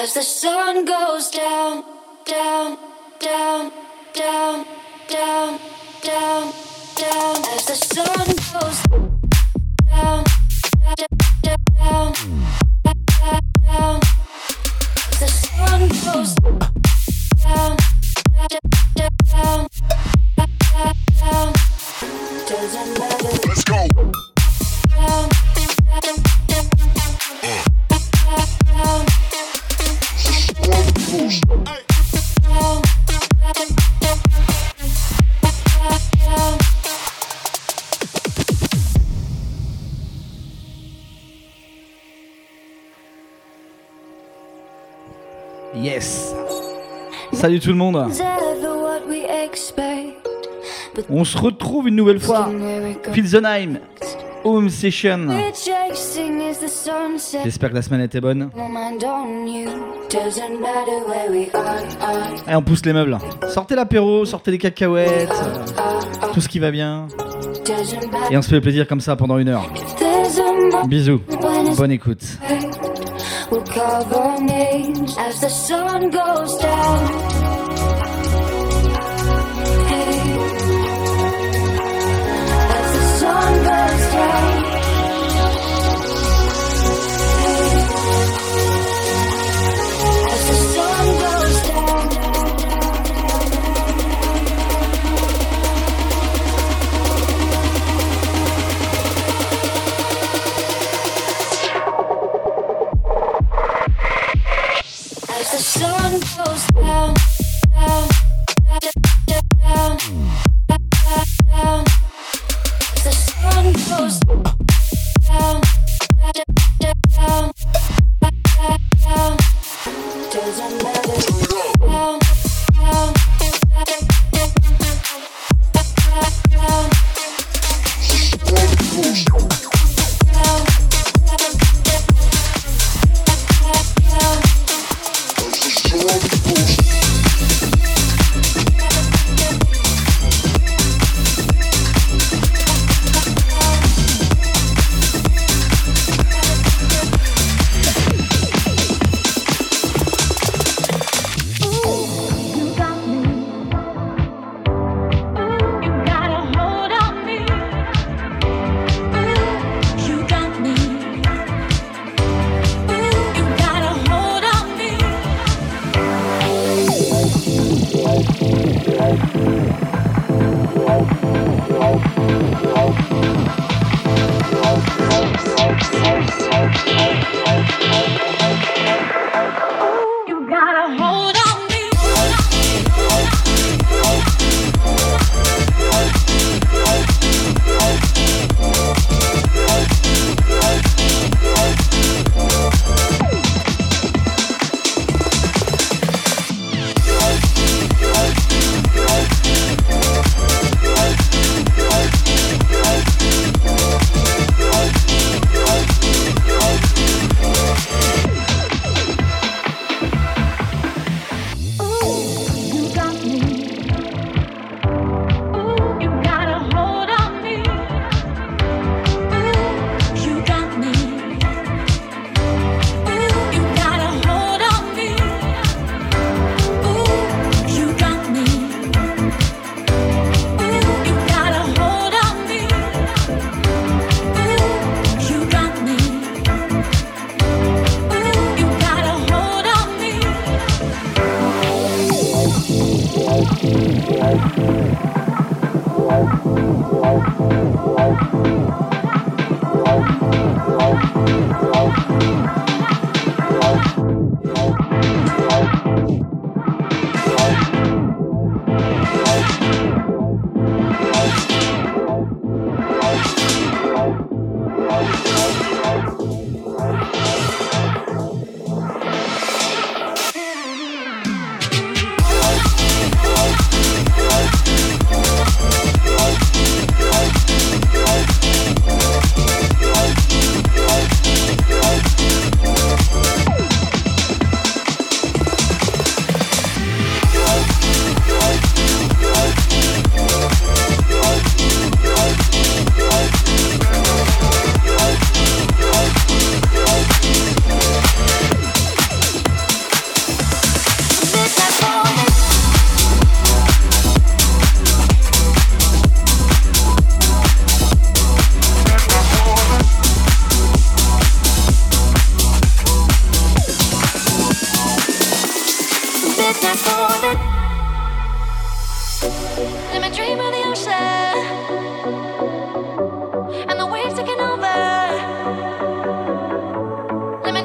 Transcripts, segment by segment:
As the sun goes down, down, down, down, down, down, down. As the sun goes down, down, down, down. down. As the sun goes down, down, down, down. Doesn't matter. Salut tout le monde. On se retrouve une nouvelle fois. Filzenheim, Home Session. J'espère que la semaine était bonne. Allez, on pousse les meubles. Sortez l'apéro, sortez les cacahuètes, tout ce qui va bien. Et on se fait plaisir comme ça pendant une heure. Bisous. Bonne écoute. We'll carve our names as the sun goes down. Hey. As the sun goes down. Sun goes down, down,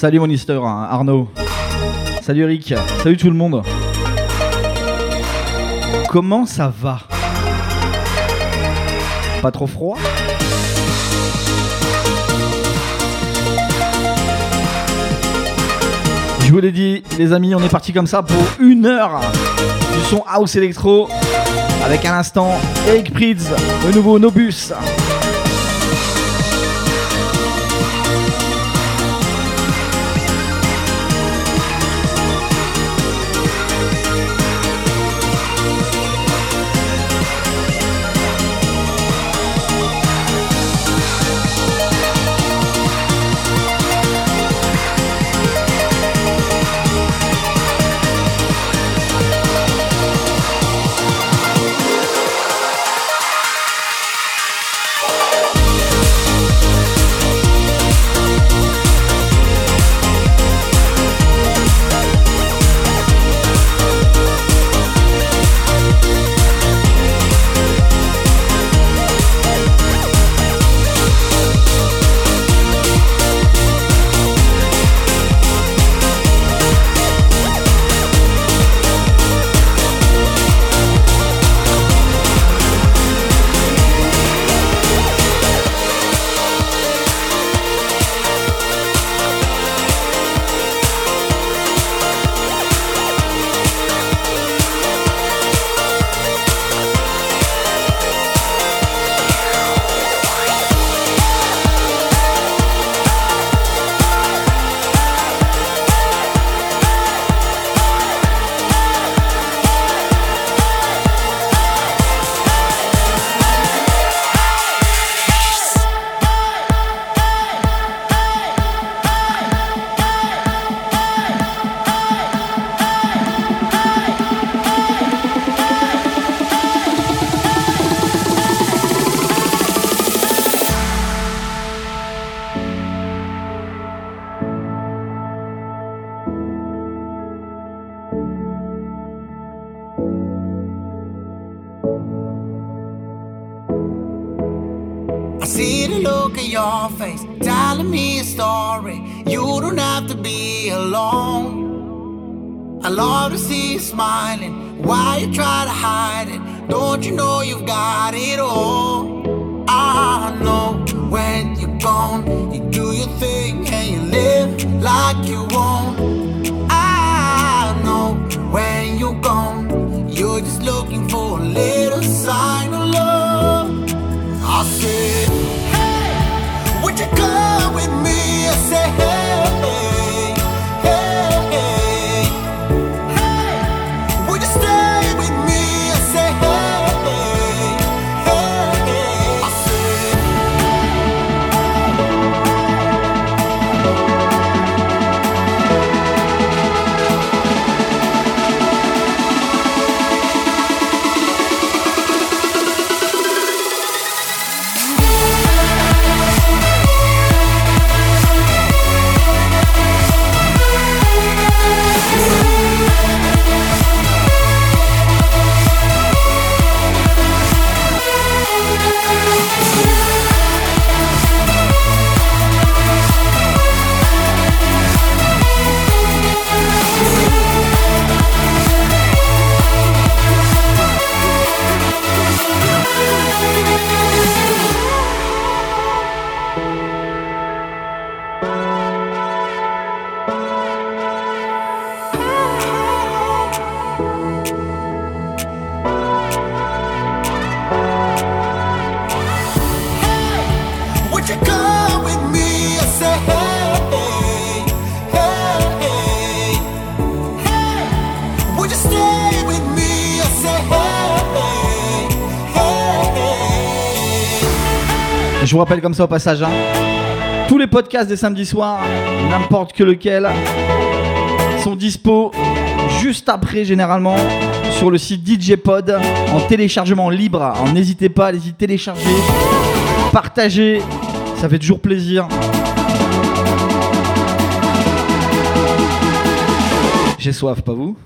Salut mon histoire, hein, Arnaud. Salut Eric. Salut tout le monde. Comment ça va? Pas trop froid? Je vous l'ai dit, les amis, on est parti comme ça pour une heure du son house électro avec à l'instant Eric Prydz, le nouveau Nobus. Comme ça au passage, hein, tous les podcasts des samedis soirs, n'importe que lequel, sont dispo juste après généralement sur le site DJ Pod en téléchargement libre. N'hésitez pas, allez-y télécharger, partager, ça fait toujours plaisir. J'ai soif, pas vous?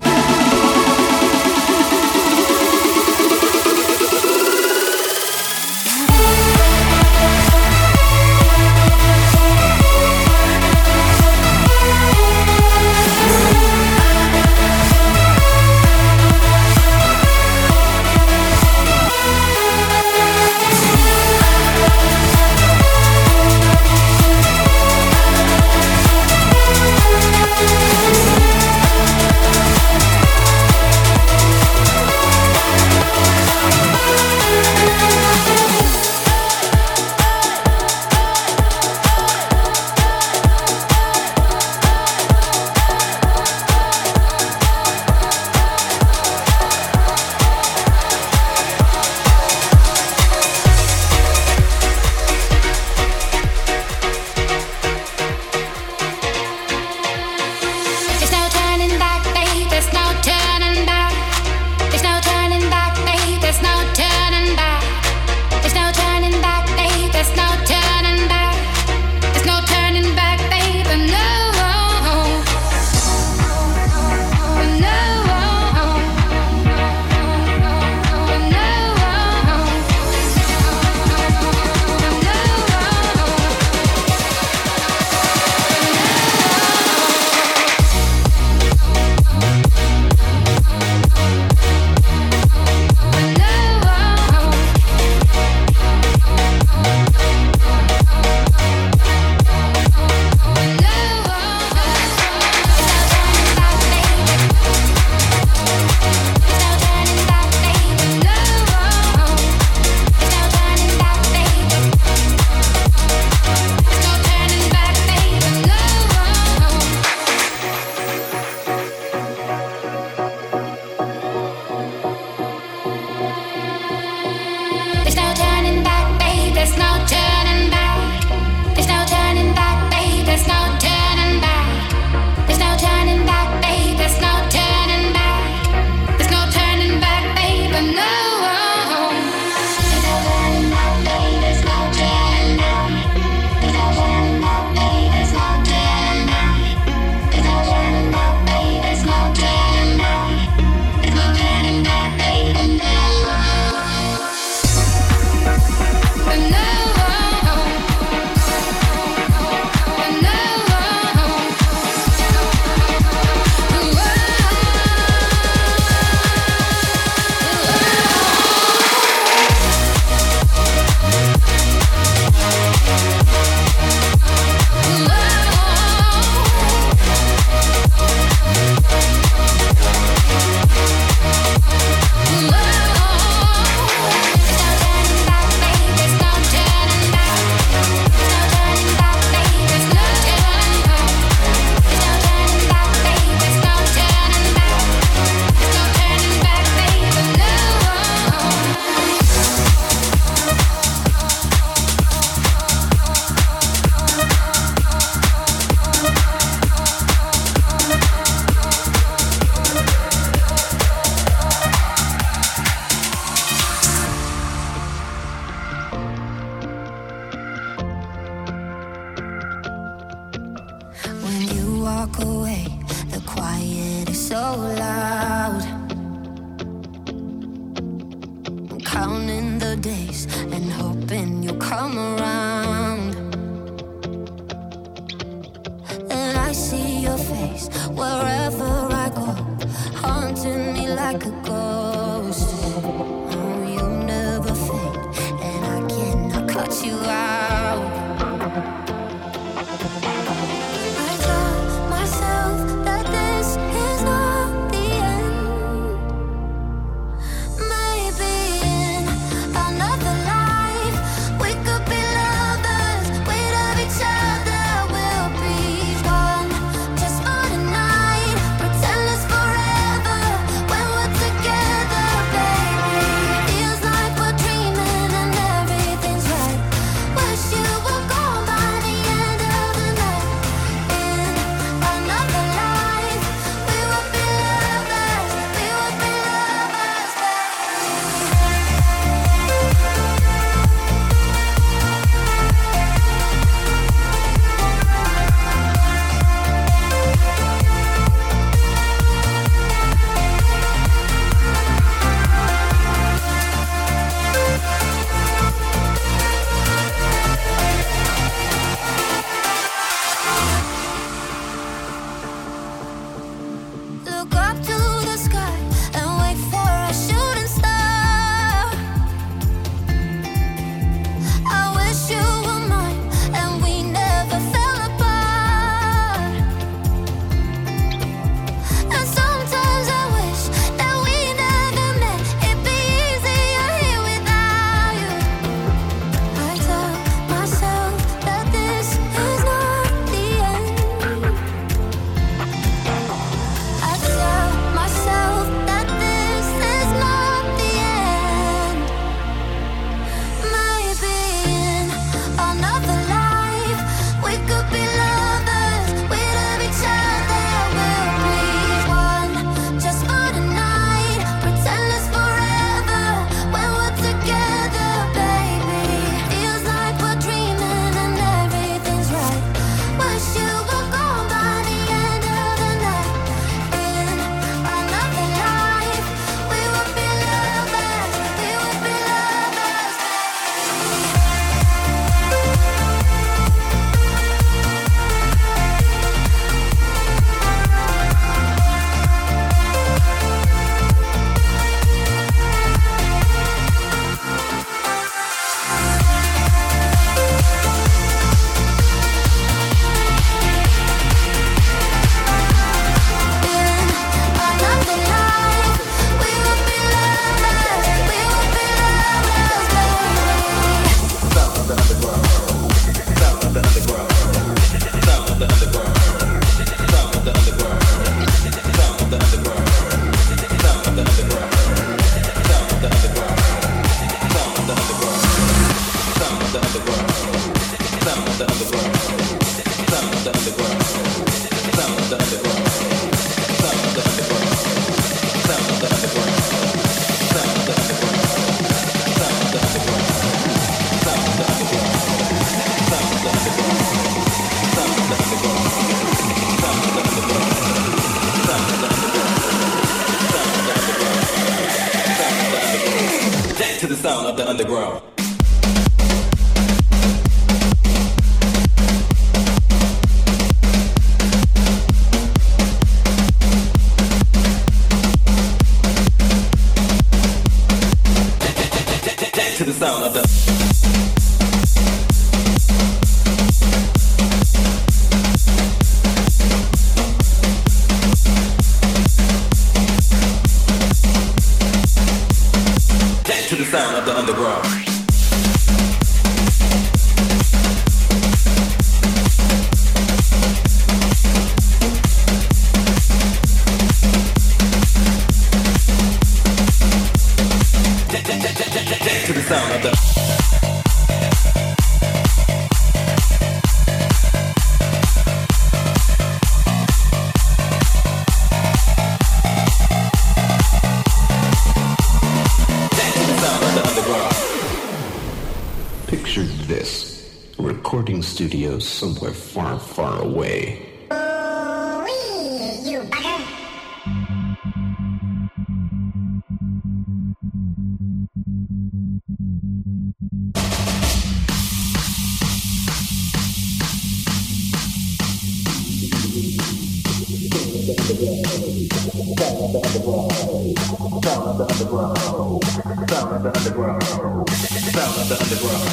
underground.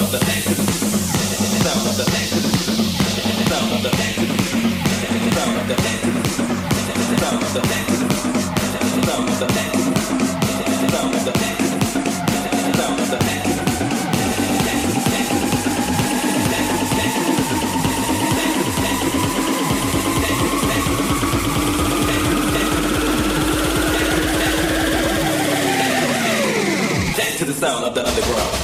Of the exodus. Of the of the. sound of the underground.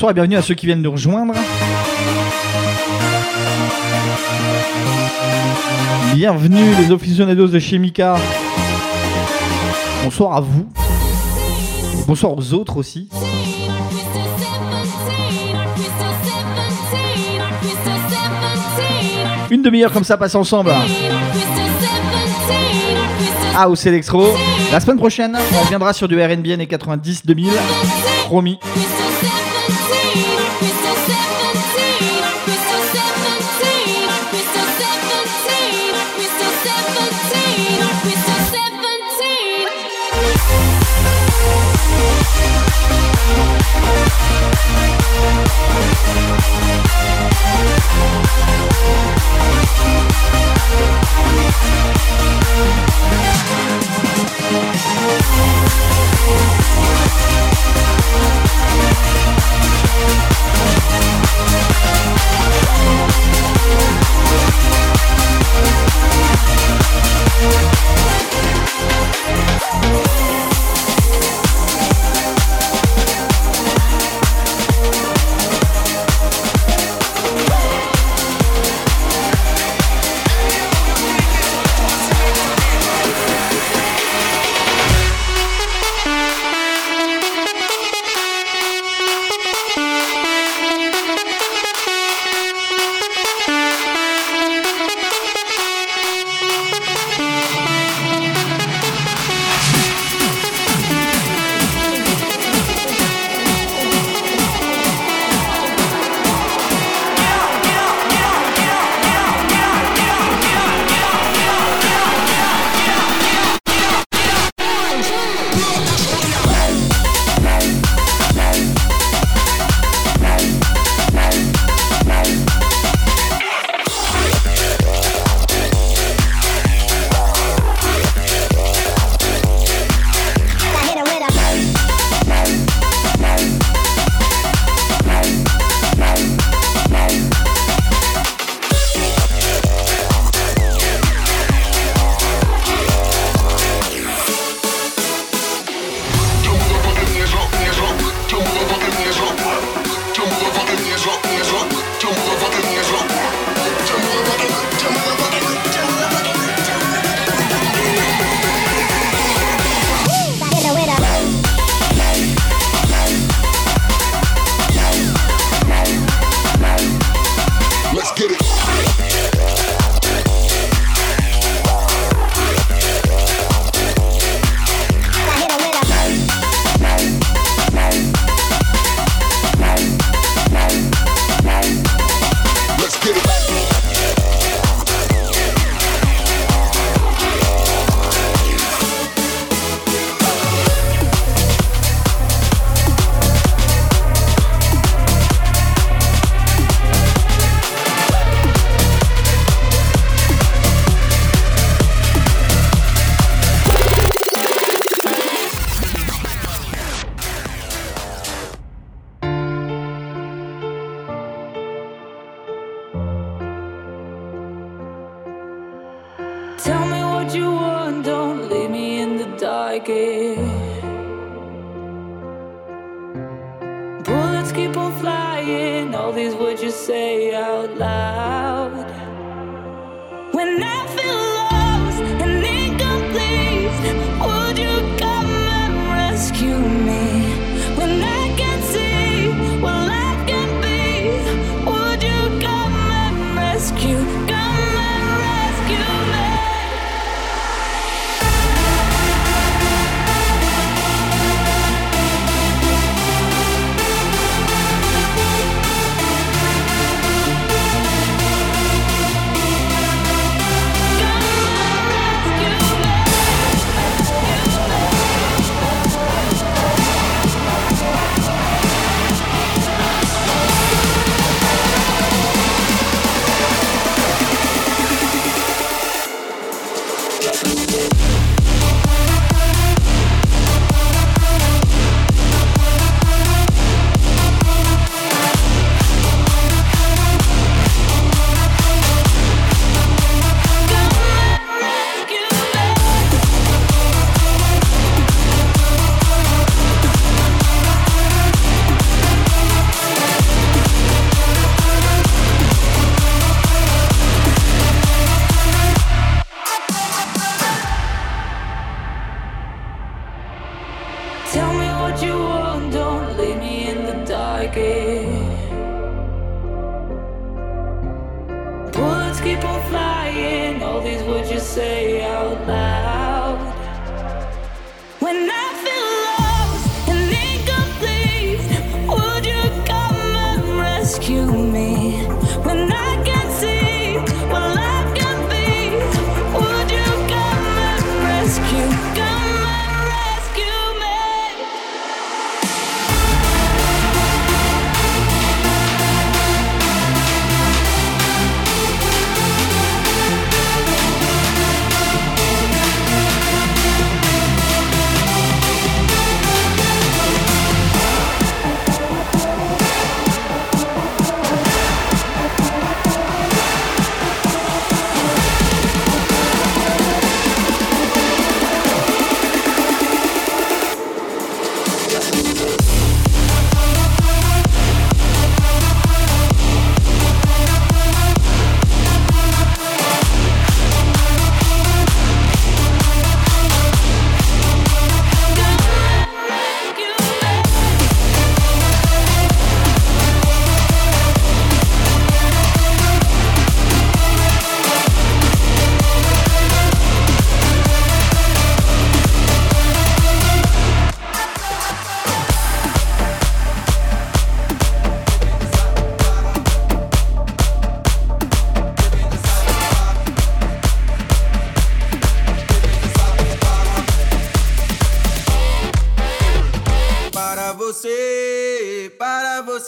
bonsoir et bienvenue à ceux qui viennent nous rejoindre. Bienvenue les aficionados de Chemica. Bonsoir à vous. Bonsoir aux autres aussi. Une demi-heure comme ça passe ensemble. Ah, House Electro. La semaine prochaine, on reviendra sur du RNB et 90 2000. Promis.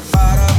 off.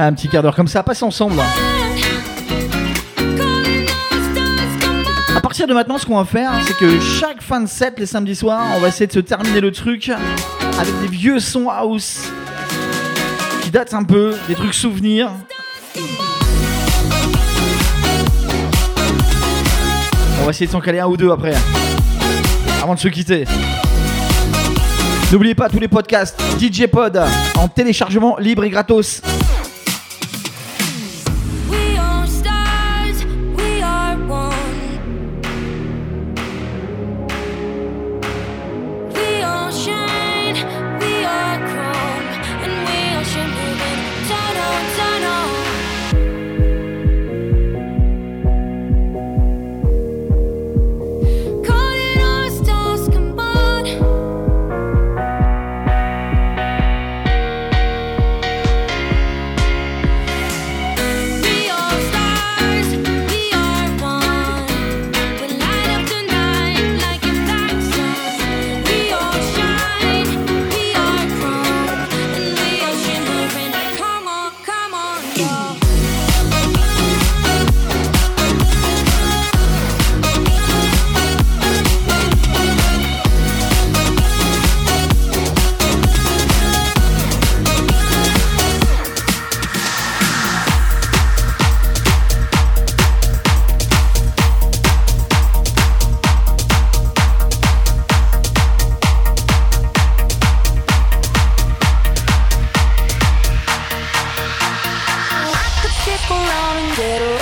Un petit quart d'heure comme ça, passe ensemble. À partir de maintenant, ce qu'on va faire, c'est que chaque fin de set, les samedis soirs, on va essayer de se terminer le truc avec des vieux sons house qui datent un peu, des trucs souvenirs. On va essayer de s'en caler un ou deux après, avant de se quitter. N'oubliez pas tous les podcasts DJ Pod en téléchargement libre et gratos around and get around.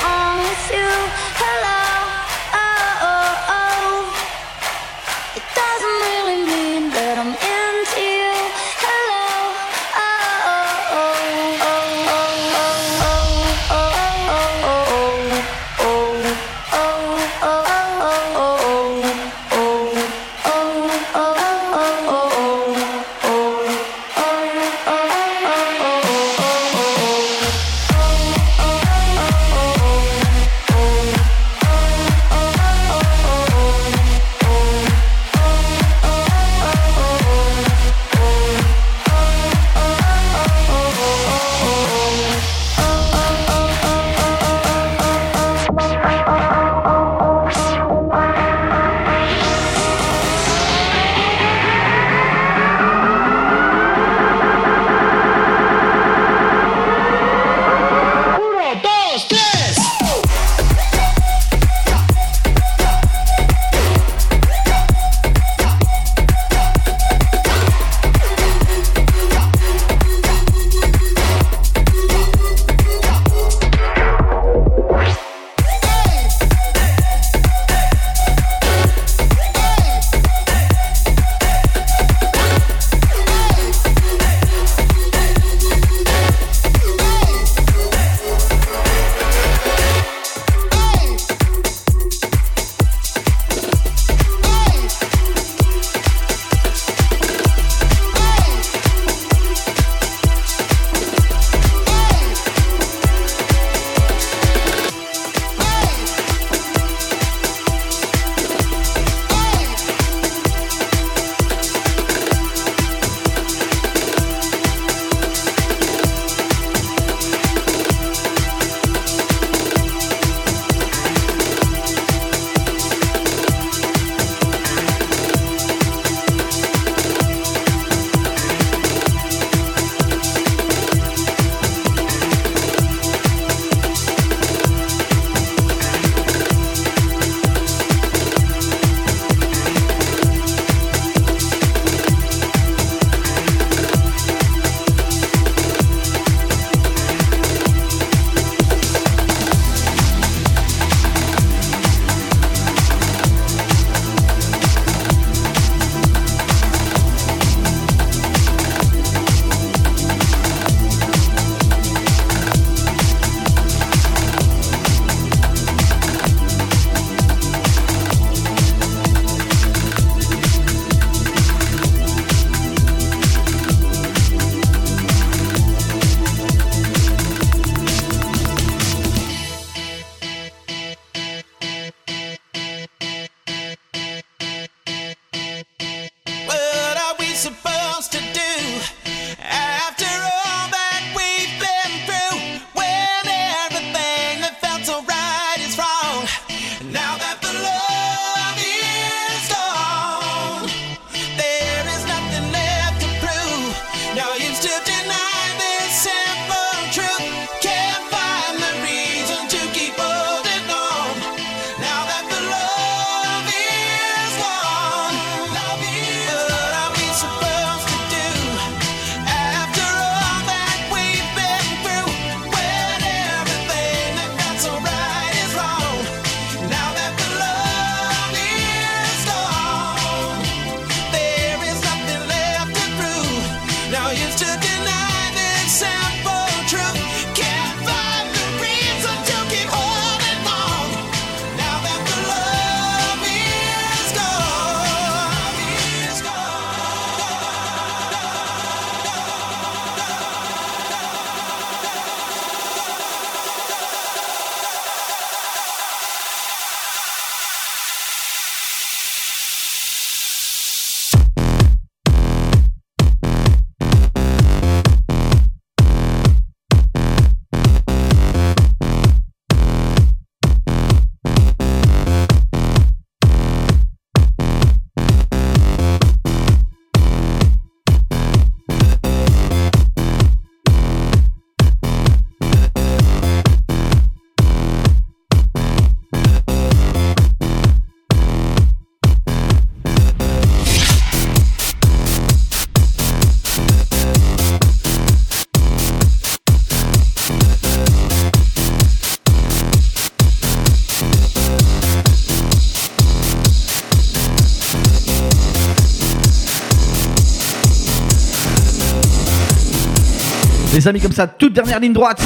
Amis, comme ça, toute dernière ligne droite.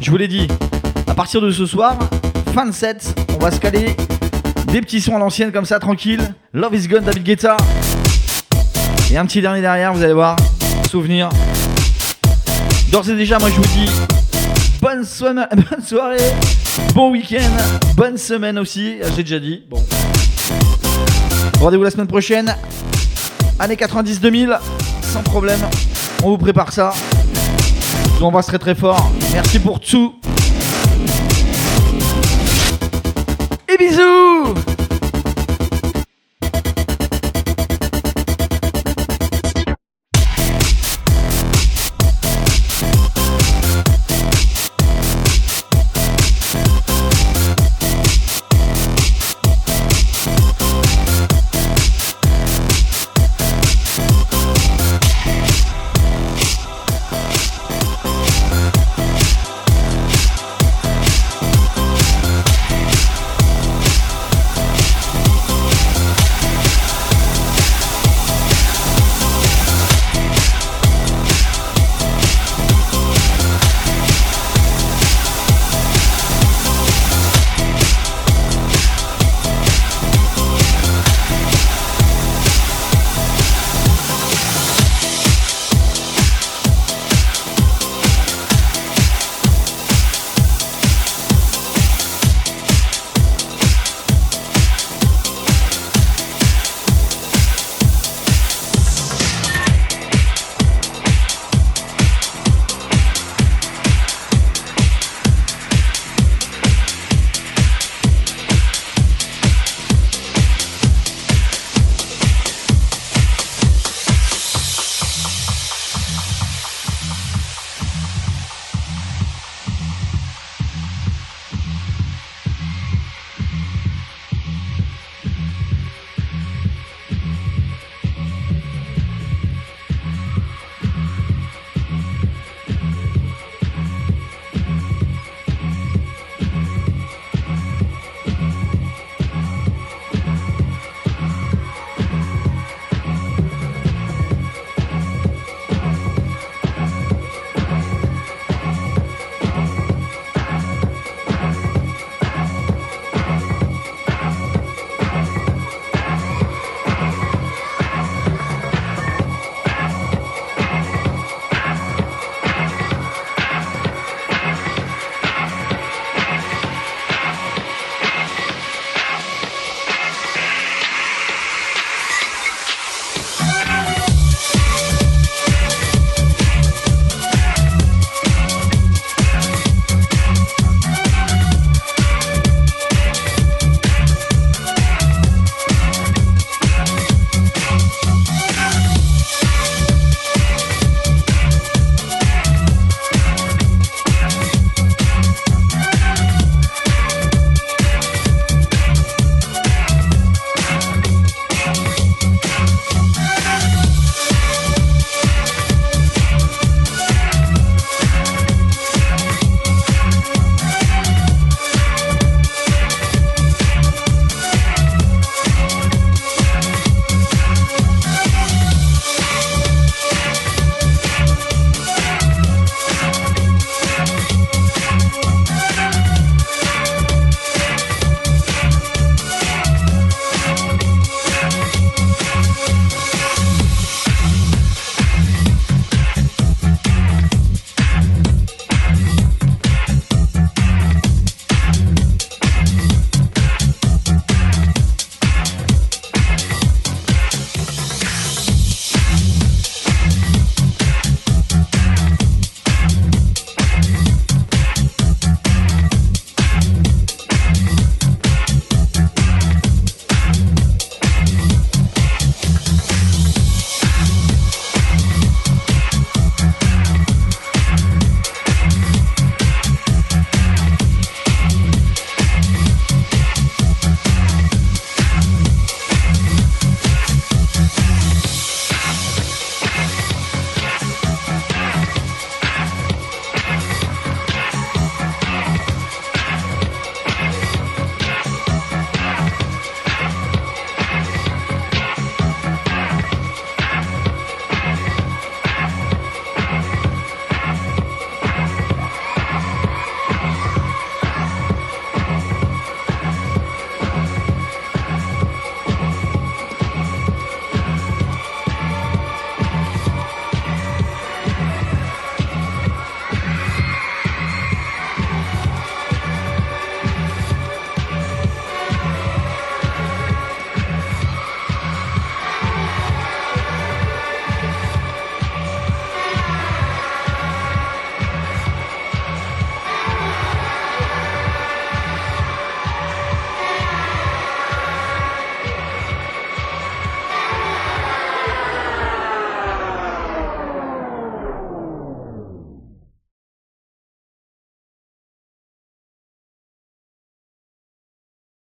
Je vous l'ai dit, à partir de ce soir, fin de set, on va se caler des petits sons à l'ancienne comme ça, tranquille. Love is Gone, David Guetta. Et un petit dernier derrière, vous allez voir, souvenir. D'ores et déjà, moi je vous dis bonne, bonne soirée, bon week-end, bonne semaine aussi, j'ai déjà dit. Bon. Rendez-vous la semaine prochaine, années 90-2000, sans problème. On vous prépare ça. Je vous embrasse très très fort. Merci pour tout.